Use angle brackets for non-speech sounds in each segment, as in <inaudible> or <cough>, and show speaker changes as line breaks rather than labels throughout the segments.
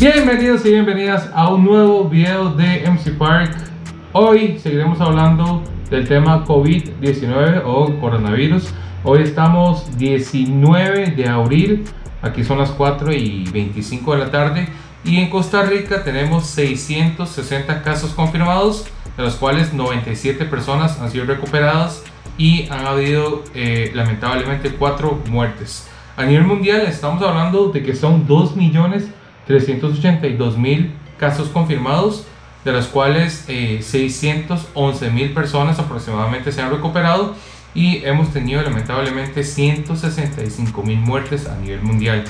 Bienvenidos y bienvenidas a un nuevo video de MC Park. Hoy seguiremos hablando del tema COVID-19 o coronavirus. Hoy estamos 19 de abril, aquí son las 4 y 25 de la tarde y en Costa Rica tenemos 660 casos confirmados, de los cuales 97 personas han sido recuperadas y han habido eh, lamentablemente 4 muertes. A nivel mundial estamos hablando de que son 2.382.000 casos confirmados, de los cuales eh, 611.000 personas aproximadamente se han recuperado y hemos tenido lamentablemente 165.000 muertes a nivel mundial.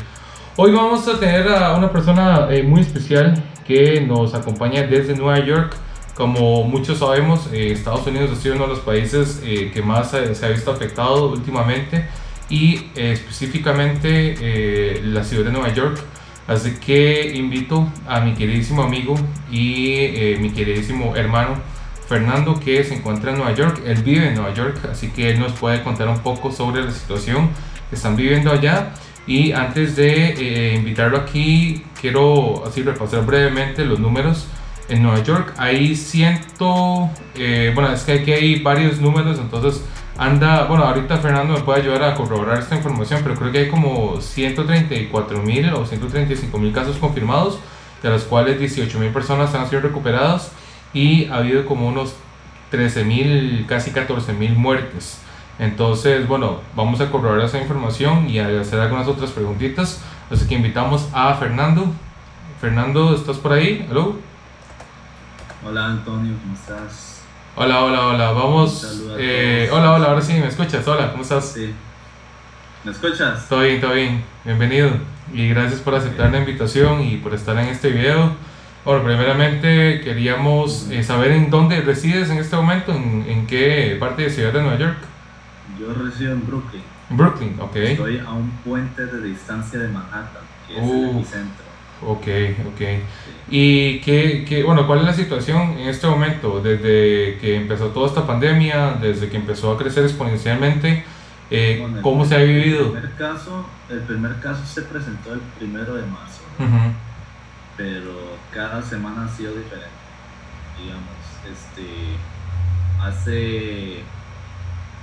Hoy vamos a tener a una persona eh, muy especial que nos acompaña desde Nueva York. Como muchos sabemos, eh, Estados Unidos ha sido uno de los países eh, que más se ha visto afectado últimamente y específicamente la ciudad de Nueva York. Así que invito a mi queridísimo amigo y mi queridísimo hermano Fernando que se encuentra en Nueva York. Él vive en Nueva York, así que él nos puede contar un poco sobre la situación que están viviendo allá y antes de eh, invitarlo aquí, quiero así repasar brevemente los números. En Nueva York hay ciento, eh, bueno, es que aquí hay varios números, entonces anda, bueno, ahorita Fernando me puede ayudar a corroborar esta información, pero creo que hay como 134 mil o 135 mil casos confirmados, de los cuales 18 mil personas han sido recuperadas y ha habido como unos 13 mil, casi 14 mil muertes. Entonces, bueno, vamos a corroborar esa información y a hacer algunas otras preguntitas. Así que invitamos a Fernando. Fernando, ¿estás por ahí? ¿Aló?
Hola Antonio, ¿cómo estás?
Hola, hola, hola. Vamos. Eh, hola, hola, ahora sí, ¿me escuchas? Hola, ¿cómo estás?
Sí. ¿Me escuchas?
Todo bien, todo bien. Bienvenido. Y gracias por aceptar la invitación y por estar en este video. Bueno, primeramente queríamos eh, saber en dónde resides en este momento, en, en qué parte de ciudad de Nueva York.
Yo resido en Brooklyn.
Brooklyn, ok.
Estoy a un puente de distancia de Manhattan, que es el epicentro.
Ok, ok. ¿Y qué, qué, bueno, cuál es la situación en este momento? Desde que empezó toda esta pandemia, desde que empezó a crecer exponencialmente, eh, ¿cómo se ha vivido?
El primer, caso, el primer caso se presentó el primero de marzo, pero cada semana ha sido diferente. Digamos, este, hace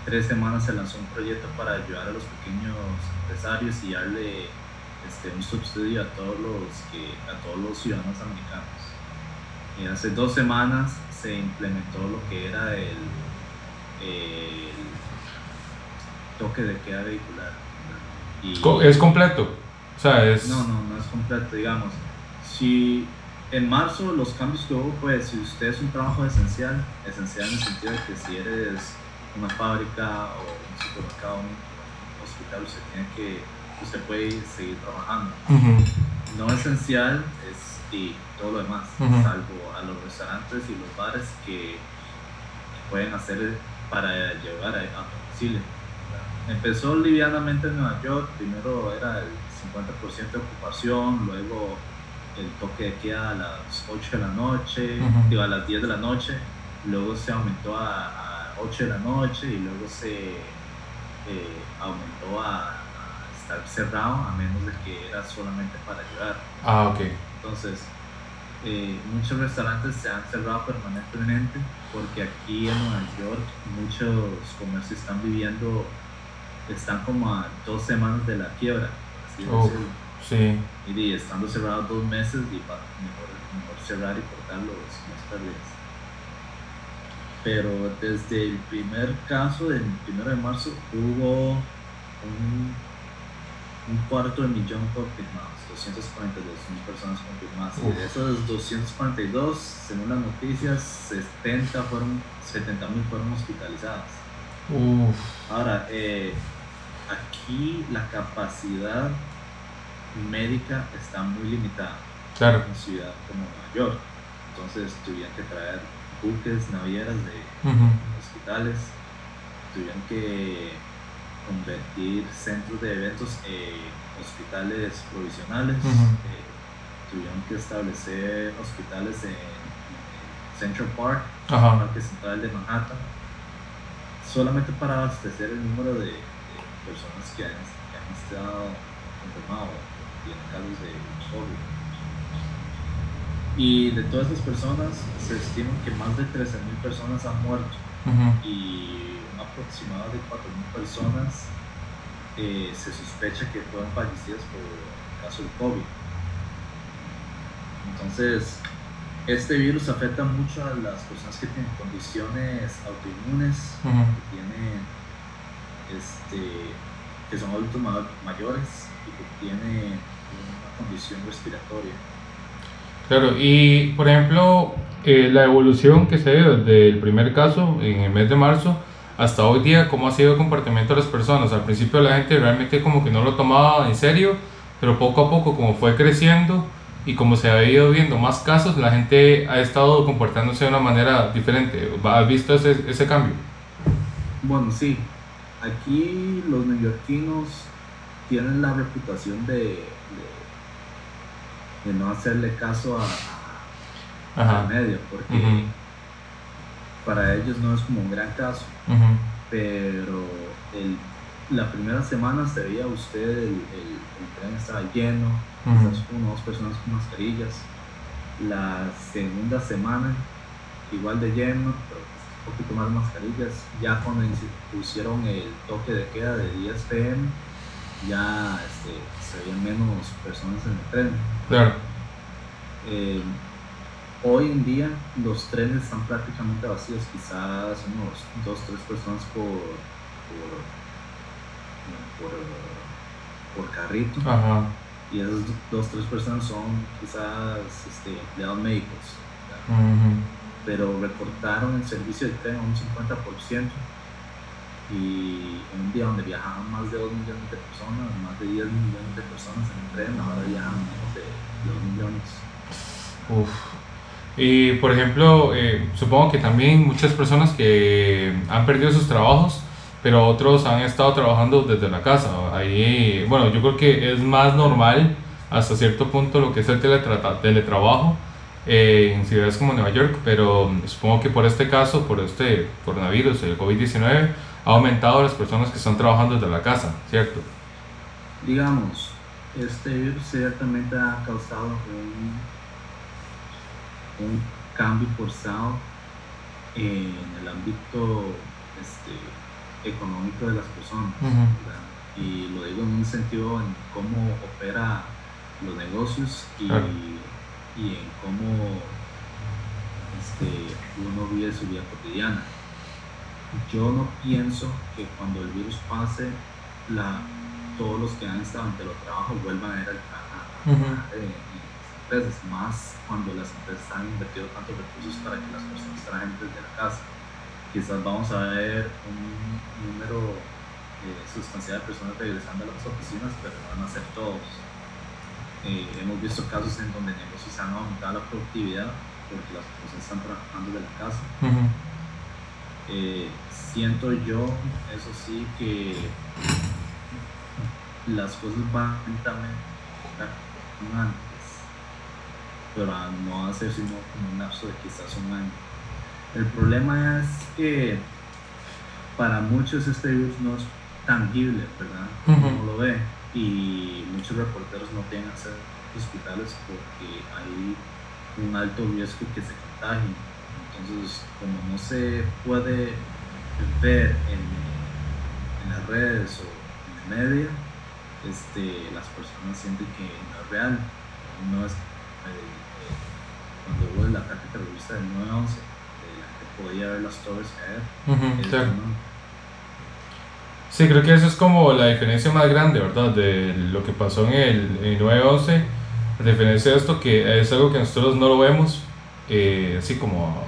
tres semanas se lanzó un proyecto para ayudar a los pequeños empresarios y darle este, un subsidio a todos los que a todos los ciudadanos americanos. Y hace dos semanas se implementó lo que era el, toque de queda vehicular.
¿Es completo? O sea, es...
No, no, no es completo, digamos. Si en marzo los cambios que hubo, pues si usted es un trabajo esencial, esencial en el sentido de que si eres una fábrica o un supermercado, un hospital, usted tiene que, usted puede seguir trabajando. No esencial es y todo lo demás, salvo a los restaurantes y los bares que, pueden hacer para llevar a, a domicilio. Empezó livianamente en Nueva York, primero era el 50% de ocupación, luego el toque de queda a las 8 de la noche, digo, a las 10 de la noche, luego se aumentó a 8 de la noche y luego se eh, aumentó a, estar cerrado a menos de que era solamente para ayudar.
Ah, ok.
Entonces, eh, muchos restaurantes se han cerrado permanentemente porque aquí en Nueva York muchos comercios están viviendo, están como a dos semanas de la quiebra, así
Sí.
Y, estando cerrados dos meses, y para mejor, mejor cerrar y cortar los, las pérdidas pero desde el primer caso del 1 de marzo hubo un, un cuarto de millón confirmados, 242 mil personas confirmadas. Y de esos 242, según las noticias, 70 fueron, 70 mil fueron hospitalizadas. Ahora, eh, aquí la capacidad médica está muy limitada
claro.
en una ciudad como Nueva York. Entonces tuvieron que traer buques, navieras de hospitales, tuvieron que convertir centros de eventos en hospitales provisionales, eh, tuvieron que establecer hospitales en, Central Park, el Parque Central de Manhattan, solamente para abastecer el número de, personas que han, estado confirmados, tienen casos de COVID. Y de todas esas personas, se estima que más de 13.000 personas han muerto. Y un aproximado de 4.000 personas eh, se sospecha que fueron fallecidas por el caso del COVID. Entonces, este virus afecta mucho a las personas que tienen condiciones autoinmunes, que tienen este, que son adultos mayores y que tienen una condición respiratoria.
Claro, y por ejemplo, eh, la evolución que se dio desde el primer caso en el mes de marzo hasta hoy día, ¿cómo ha sido el comportamiento de las personas? Al principio la gente realmente como que no lo tomaba en serio, pero poco a poco como fue creciendo y como se ha ido viendo más casos, la gente ha estado comportándose de una manera diferente. ¿Has visto ese, ese cambio?
Bueno, sí. Aquí los neoyorquinos tienen la reputación de, de, no hacerle caso a, a la media, porque para ellos no es como un gran caso. Pero el, la primera semana se veía usted, el, el, tren estaba lleno, quizás uno o dos personas con mascarillas. La segunda semana, igual de lleno, pero un poquito más mascarillas. Ya cuando pusieron el toque de queda de 10 pm, ya este, se veían menos personas en el tren.
Claro.
Eh, hoy en día los trenes están prácticamente vacíos, quizás unos dos, tres personas por, por, por, carrito. Y esas dos, tres personas son quizás este, empleados médicos. Pero reportaron el servicio de tren a un 50%. Y en un día donde viajaban más de 2 millones de personas, más de 10 millones de personas en el tren, ahora viajan menos de 2 millones.
Uf. Y por ejemplo, eh, supongo que también muchas personas que han perdido sus trabajos, pero otros han estado trabajando desde la casa. Ahí, bueno, yo creo que es más normal hasta cierto punto lo que es el teletrabajo eh, en ciudades como Nueva York, pero supongo que por este caso, por este coronavirus, el COVID-19, ha aumentado las personas que están trabajando desde la casa, ¿cierto?
Digamos, este virus ciertamente ha causado un un cambio forzado en el ámbito este, económico de las personas. Y lo digo en un sentido en cómo opera los negocios y, y en cómo este, uno vive su vida cotidiana. Yo no pienso que cuando el virus pase, la, todos los que han estado ante los trabajos vuelvan a ir al trabajo empresas, más cuando las empresas han invertido tantos recursos para que las personas trabajen desde la casa. Quizás vamos a ver un número eh, sustancial de personas regresando a las oficinas, pero no van a ser todos. Eh, hemos visto casos en donde negocios han aumentado la productividad porque las personas están trabajando desde la casa. Eh, siento yo, eso sí, que las cosas van lentamente pero no hace sino como un lapso de quizás un año. El problema es que para muchos este virus no es tangible, ¿verdad? No lo ve y muchos reporteros no tienen acceso a hospitales porque hay un alto riesgo que se contagien. Entonces, como no se puede ver en, en las redes o en el medio, este, las personas sienten que no es real, no es cuando hubo la ataque terrorista del 9-11, que podía ver las torres caer.
Sí, creo que eso es como la diferencia más grande, ¿verdad? De lo que pasó en el, 9-11. A diferencia de esto, que es algo que nosotros no lo vemos, eh, así como,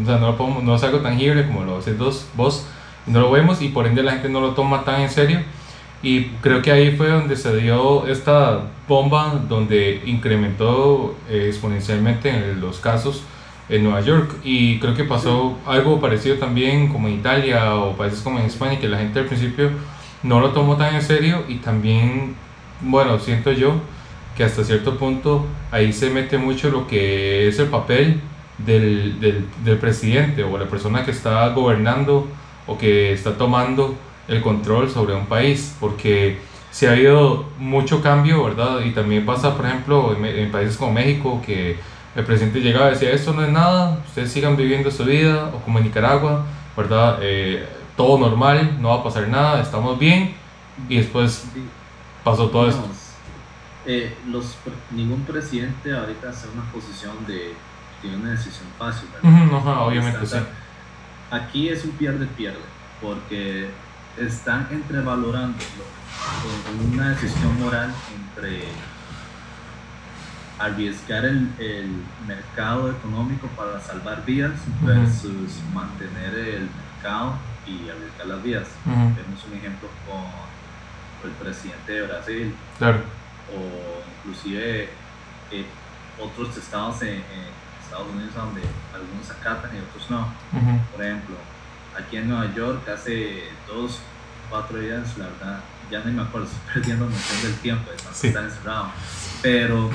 o sea, no, lo podemos, no es algo tangible como lo haces vos, no lo vemos y por ende la gente no lo toma tan en serio y creo que ahí fue donde se dio esta bomba, donde incrementó eh, exponencialmente los casos en Nueva York. Y creo que pasó algo parecido también como en Italia o países como en España, que la gente al principio no lo tomó tan en serio y también, bueno, siento yo que hasta cierto punto ahí se mete mucho lo que es el papel del, del, del presidente o la persona que está gobernando o que está tomando el control sobre un país, porque si ha habido mucho cambio, ¿verdad? Y también pasa, por ejemplo, en, países como México, que el presidente llegaba y decía, esto no es nada, ustedes sigan viviendo su vida, o como en Nicaragua, ¿verdad? Eh, todo normal, no va a pasar nada, estamos bien, y después pasó todo esto.
Eh, los, ningún presidente ahorita hace una posición de, tiene una decisión fácil,
¿verdad? obviamente sí.
Aquí es un pierde-pierde, porque están entrevalorando una decisión moral entre arriesgar el, el, mercado económico para salvar vías versus mantener el mercado y arriesgar las vías. Tenemos un ejemplo con el presidente de Brasil o inclusive eh, otros estados en, Estados Unidos donde algunos acatan y otros no. Por ejemplo, aquí en Nueva York hace dos, cuatro días, la verdad, ya no me acuerdo, <laughs> estoy perdiendo noción del tiempo, de sí. estar encerrado. Pero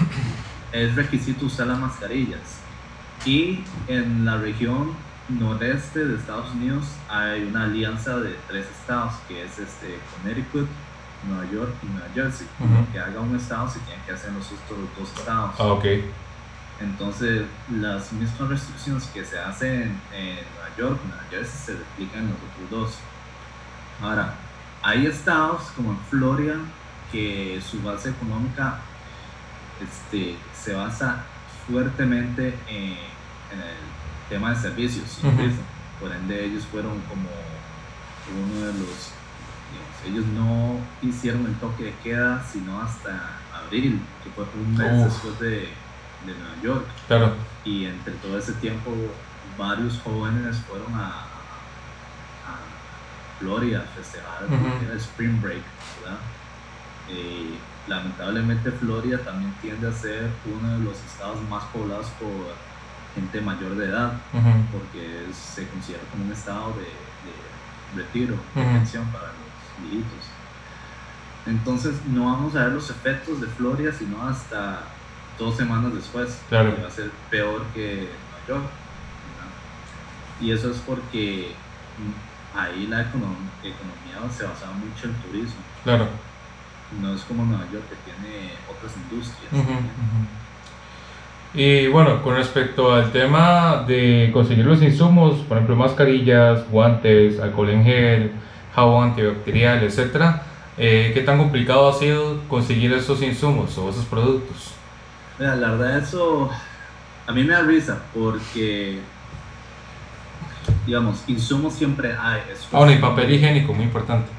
es requisito usar las mascarillas. Y en la región noreste de Estados Unidos hay una alianza de tres estados, que es este, Connecticut, Nueva York y Nueva Jersey. Que haga un estado se tiene que hacer los otros dos estados.
Ah, okay.
Entonces, las mismas restricciones que se hacen en York, Nueva Jersey, se replican en los otros dos. Ahora, hay estados como en Florida que su base económica este, se basa fuertemente en, el tema de servicios. Por ende, ellos fueron como uno de los. ellos no hicieron el toque de queda sino hasta abril, que fue un mes después de, de, Nueva York.
Claro.
Y entre todo ese tiempo, varios jóvenes fueron a, a Florida a festejar el Spring Break, ¿verdad? Eh, lamentablemente Florida también tiende a ser uno de los estados más poblados por gente mayor de edad, porque se considera como un estado de, retiro, de pensión para los viejitos. Entonces no vamos a ver los efectos de Florida sino hasta dos semanas después,
claro.
que va a ser peor que Nueva York. Y eso es porque ahí la economía, economía se basaba mucho en el turismo.
Claro
no es como Nueva York que tiene otras industrias.
Y bueno, con respecto al tema de conseguir los insumos, por ejemplo, mascarillas, guantes, alcohol en gel, jabón antibacterial, etc., eh, ¿qué tan complicado ha sido conseguir esos insumos o esos productos?
Mira, la verdad, eso a mí me da risa porque, digamos, insumos siempre hay.
Ah, bueno, y papel higiénico, muy importante.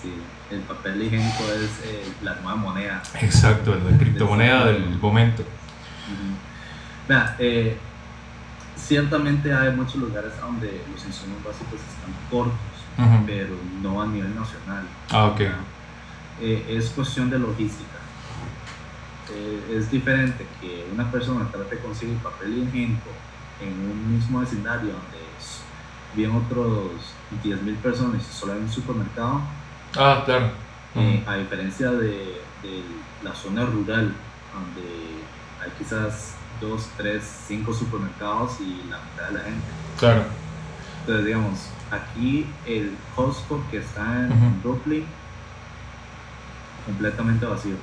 Sí, el papel higiénico es eh, la nueva moneda.
Exacto, la criptomoneda del momento.
Eh, ciertamente hay muchos lugares donde los insumos básicos están cortos, pero no a nivel nacional.
Ah, ok.
Eh, es cuestión de logística. es diferente que una persona trate de conseguir papel higiénico en un mismo vecindario donde viven otros 10.000 personas solo hay un supermercado
Ah, claro.
Eh, a diferencia de, la zona rural, donde hay quizás dos, tres, cinco supermercados y la mitad de la gente.
Claro.
Entonces, digamos, aquí el Costco que está en Brooklyn, completamente vacío.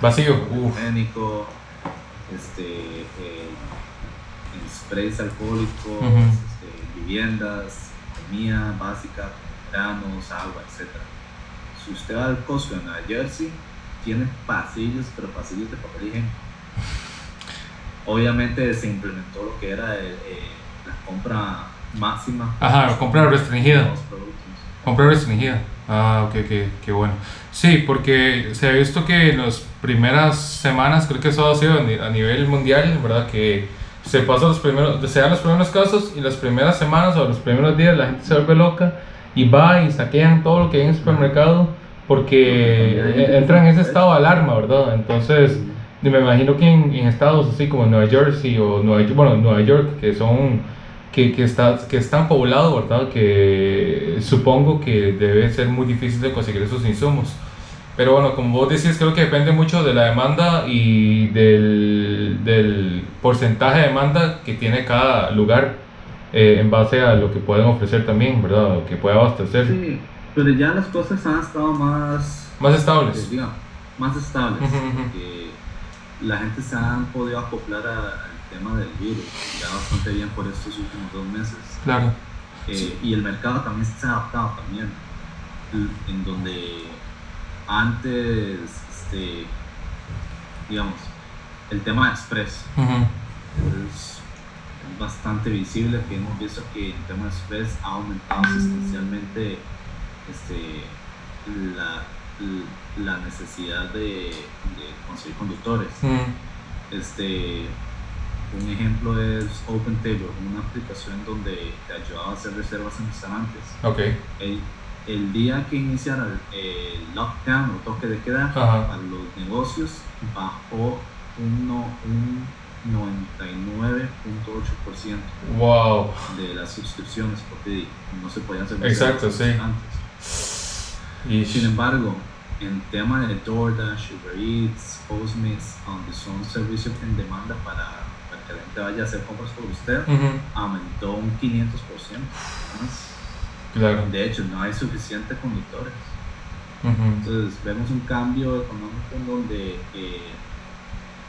Vacío,
Higiénico, este, eh, sprays alcohólicos, viviendas, comida básica, granos, agua, etcétera si usted va al Costco en Nueva Jersey, tiene pasillos, pero pasillos de papel higiénico. Obviamente se implementó lo que era eh, la compra máxima.
Ajá, compra restringida. Compra restringida. Ah, ok, ok, qué bueno. Sí, porque se ha visto que en las primeras semanas, creo que eso ha sido a nivel mundial, ¿verdad? Que se pasa los primeros, se dan los primeros casos y las primeras semanas o los primeros días la gente se vuelve loca y va y saquean todo lo que hay en el supermercado porque entran en ese estado de alarma, ¿verdad? Entonces, me imagino que en, estados así como Nueva Jersey o Nueva, bueno, Nueva York, que son que, que, está, que están poblados, ¿verdad? Que supongo que debe ser muy difícil de conseguir esos insumos. Pero bueno, como vos decís, creo que depende mucho de la demanda y del, del porcentaje de demanda que tiene cada lugar eh, en base a lo que pueden ofrecer también, ¿verdad? Lo que puede abastecer.
Sí, pero ya las cosas han estado más...
Más estables.
Eh, digamos, más estables. que la gente se ha podido acoplar al tema del virus, ya bastante bien por estos últimos dos meses.
Claro.
Eh, y el mercado también se ha adaptado también, en donde antes, este, digamos, el tema de Express es bastante visible, que hemos visto que el tema de Express ha aumentado sustancialmente este, la, la necesidad de, conseguir conductores. Este, un ejemplo es OpenTable, una aplicación donde te ayudaba a hacer reservas en restaurantes.
Okay.
El, el día que iniciara el, lockdown o toque de queda para los negocios bajó un, un 99.8%
wow.
de las suscripciones porque no se podían hacer
Exacto, sí.
antes. Y Sin embargo, en tema de DoorDash, Uber Eats, Postmates, donde son servicios en demanda para, para que la gente vaya a hacer compras por usted, aumentó un 500%.
Claro.
De hecho, no hay suficientes conductores. Entonces, vemos un cambio económico en donde eh,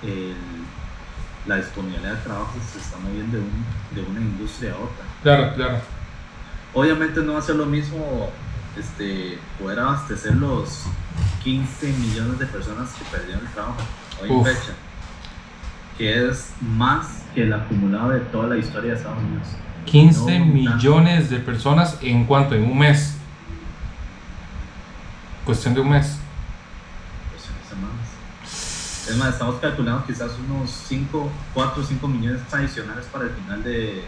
el, la disponibilidad de trabajo se está moviendo de, un, de una industria a otra.
Claro, claro.
Obviamente no va a ser lo mismo este, poder abastecer los 15 millones de personas que perdieron el trabajo hoy en fecha, que es más que el acumulado de toda la historia de Estados Unidos.
15 millones de personas en cuanto, en un mes. Cuestión de un mes.
Es más, estamos calculando quizás unos 5, 4 o 5 millones adicionales para el final de,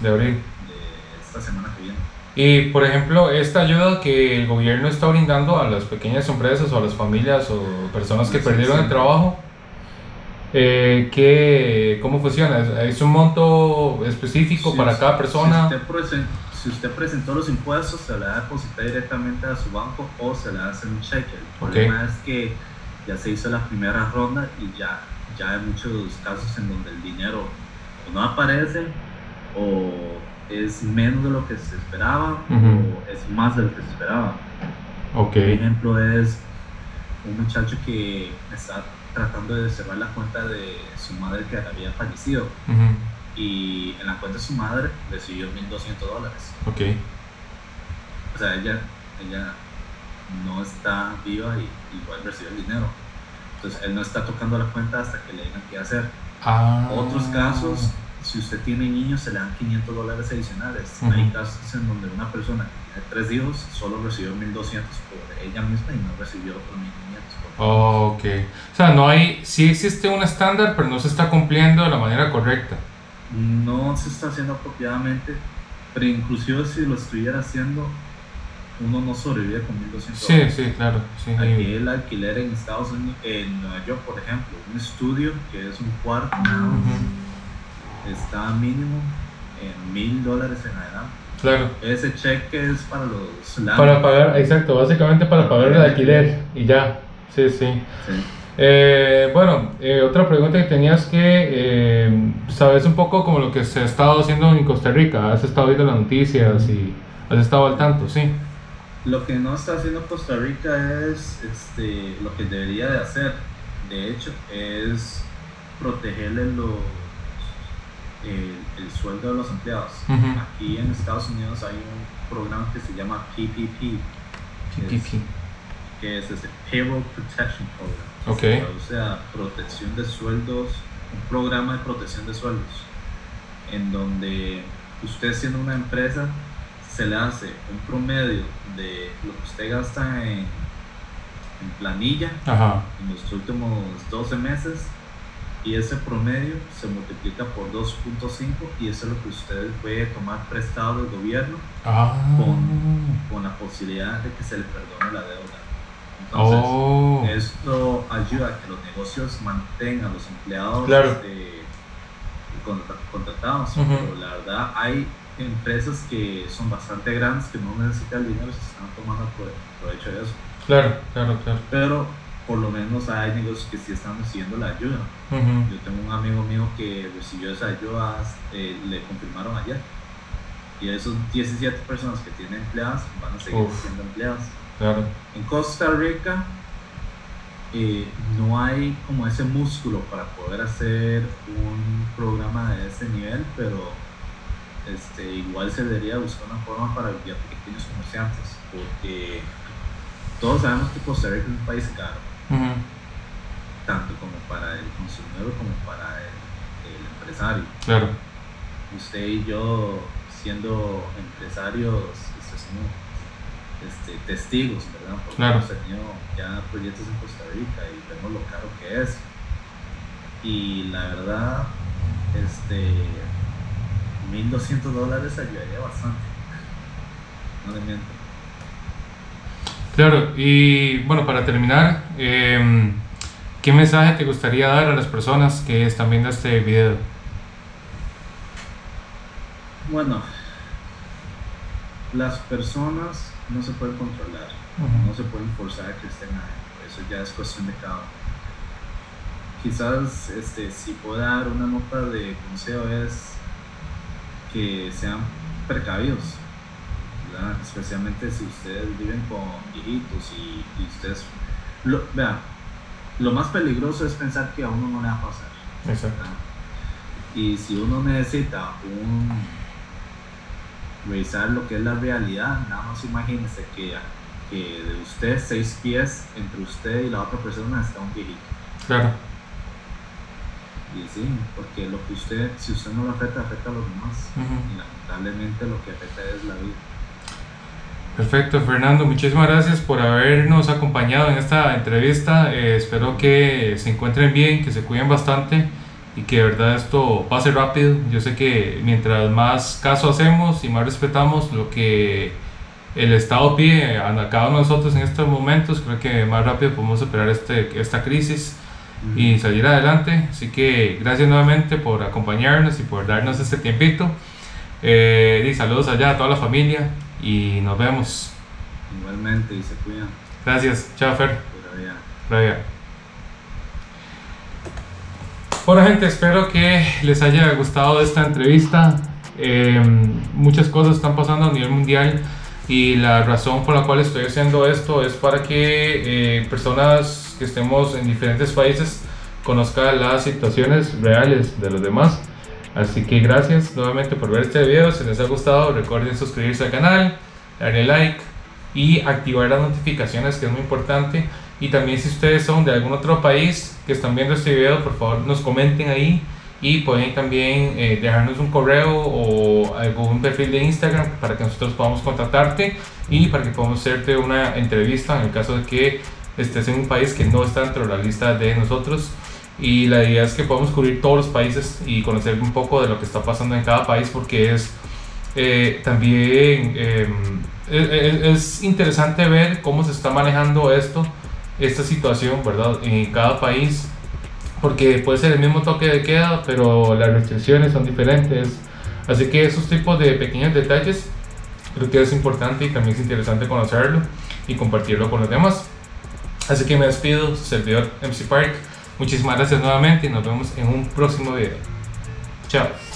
de abril.
De esta semana que viene.
Y por ejemplo, esta ayuda que el gobierno está brindando a las pequeñas empresas o a las familias o personas que perdieron el trabajo, eh, ¿qué, ¿cómo funciona? ¿Es un monto específico para cada persona?
Si usted, presentó los impuestos, se le deposita directamente a su banco o se le hace un cheque. El problema es que ya se hizo la primera ronda y ya, ya hay muchos casos en donde el dinero no aparece o es menos de lo que se esperaba o es más de lo que se esperaba.
Okay.
Un ejemplo es un muchacho que está tratando de cerrar la cuenta de su madre que había fallecido y en la cuenta de su madre recibió 1.200 dólares.
Okay.
O sea, ella, ella no está viva y igual recibe el dinero. Entonces él no está tocando la cuenta hasta que le digan qué hacer.
Ah.
Otros casos si usted tiene niños, se le dan 500 dólares adicionales. Hay casos en donde una persona que tiene tres hijos solo recibió 1200 por ella misma y no recibió otros 1500.
Oh, ok. O sea, no hay, sí existe un estándar, pero no se está cumpliendo de la manera correcta.
No se está haciendo apropiadamente, pero inclusive si lo estuviera haciendo, uno no sobrevive con 1200
Sí, sí, claro. Sí,
Aquí el alquiler en Estados Unidos, en Nueva York, por ejemplo, un estudio que es un cuarto está mínimo en mil dólares en adelante.
Claro.
Ese cheque es para los...
Para pagar, exacto, básicamente para, pagar el alquiler y ya. Sí, sí. Eh, bueno, eh, otra pregunta que tenías que eh, sabes un poco como lo que se ha estado haciendo en Costa Rica, has estado viendo las noticias y has estado al tanto, sí.
Lo que no está haciendo Costa Rica es este, lo que debería de hacer, de hecho, es protegerle los el, sueldo de los empleados. Aquí en Estados Unidos hay un programa que se llama PPP.
PPP.
Que es, este Payroll Protection Program.
Okay.
O sea, protección de sueldos, un programa de protección de sueldos, en donde usted siendo una empresa se le hace un promedio de lo que usted gasta en, en planilla en los últimos 12 meses y ese promedio se multiplica por 2.5 y eso es lo que usted puede tomar prestado del gobierno
ah.
con, con, la posibilidad de que se le perdone la deuda. Entonces,
oh.
esto ayuda a que los negocios mantengan a los empleados este, contratados, pero la verdad hay empresas que son bastante grandes que no necesitan dinero se están tomando provecho de eso.
Claro, claro, claro.
Pero por lo menos hay negocios que sí están recibiendo la ayuda. Yo tengo un amigo mío que recibió esa ayuda, eh, le confirmaron ayer. Y esos 17 personas que tienen empleadas van a seguir siendo empleadas.
Claro.
En Costa Rica, eh, no hay como ese músculo para poder hacer un programa de ese nivel, pero este, igual se debería buscar una forma para guiar pequeños comerciantes, porque todos sabemos que Costa Rica es un país caro, tanto como para el consumidor como para el, empresario.
Claro.
Usted y yo, siendo empresarios, este, somos este, testigos, ¿verdad? Porque hemos tenido ya proyectos en Costa Rica y vemos lo caro que es. Y la verdad, este, 1.200 dólares ayudaría bastante. No le miento.
Claro, y bueno, para terminar, em, ¿qué mensaje te gustaría dar a las personas que están viendo este video?
Bueno, las personas no se pueden controlar, no se pueden forzar a que estén ahí, eso ya es cuestión de cada uno. Quizás este, si puedo dar una nota de consejo es que sean precavidos, especialmente si ustedes viven con viejitos y, ustedes, lo, vean, lo más peligroso es pensar que a uno no le va a pasar.
Exacto.
Y si uno necesita un revisar lo que es la realidad, nada más imagínense que, que de usted seis pies entre usted y la otra persona está un viejito.
Claro.
Y sí, porque lo que usted, si usted no lo afecta, afecta a los demás. Y lamentablemente lo que afecta es la vida.
Perfecto, Fernando, muchísimas gracias por habernos acompañado en esta entrevista. Eh, espero que se encuentren bien, que se cuiden bastante y que de verdad esto pase rápido. Yo sé que mientras más caso hacemos y más respetamos lo que el Estado pide a cada uno de nosotros en estos momentos, creo que más rápido podemos superar este, esta crisis y salir adelante. Así que gracias nuevamente por acompañarnos y por darnos este tiempito. Eh, y saludos allá a toda la familia y nos vemos.
Igualmente y se cuidan.
Gracias, chao Fer. Pura Bueno gente, espero que les haya gustado esta entrevista. Em, muchas cosas están pasando a nivel mundial y la razón por la cual estoy haciendo esto es para que eh, personas que estemos en diferentes países conozcan las situaciones reales de los demás Así que gracias nuevamente por ver este video. Si les ha gustado, recuerden suscribirse al canal, darle like y activar las notificaciones, que es muy importante. Y también si ustedes son de algún otro país que están viendo este video, por favor nos comenten ahí y pueden también eh, dejarnos un correo o algún perfil de Instagram para que nosotros podamos contactarte y para que podamos hacerte una entrevista en el caso de que estés en un país que no está dentro de la lista de nosotros y la idea es que podamos cubrir todos los países y conocer un poco de lo que está pasando en cada país porque es eh, también em, e, e, es, interesante ver cómo se está manejando esto, esta situación, ¿verdad? En cada país porque puede ser el mismo toque de queda, pero las restricciones son diferentes. Así que esos tipos de pequeños detalles creo que es importante y también es interesante conocerlo y compartirlo con los demás. Así que me despido, servidor MC Park. Muchísimas gracias nuevamente y nos vemos en un próximo video. Chao.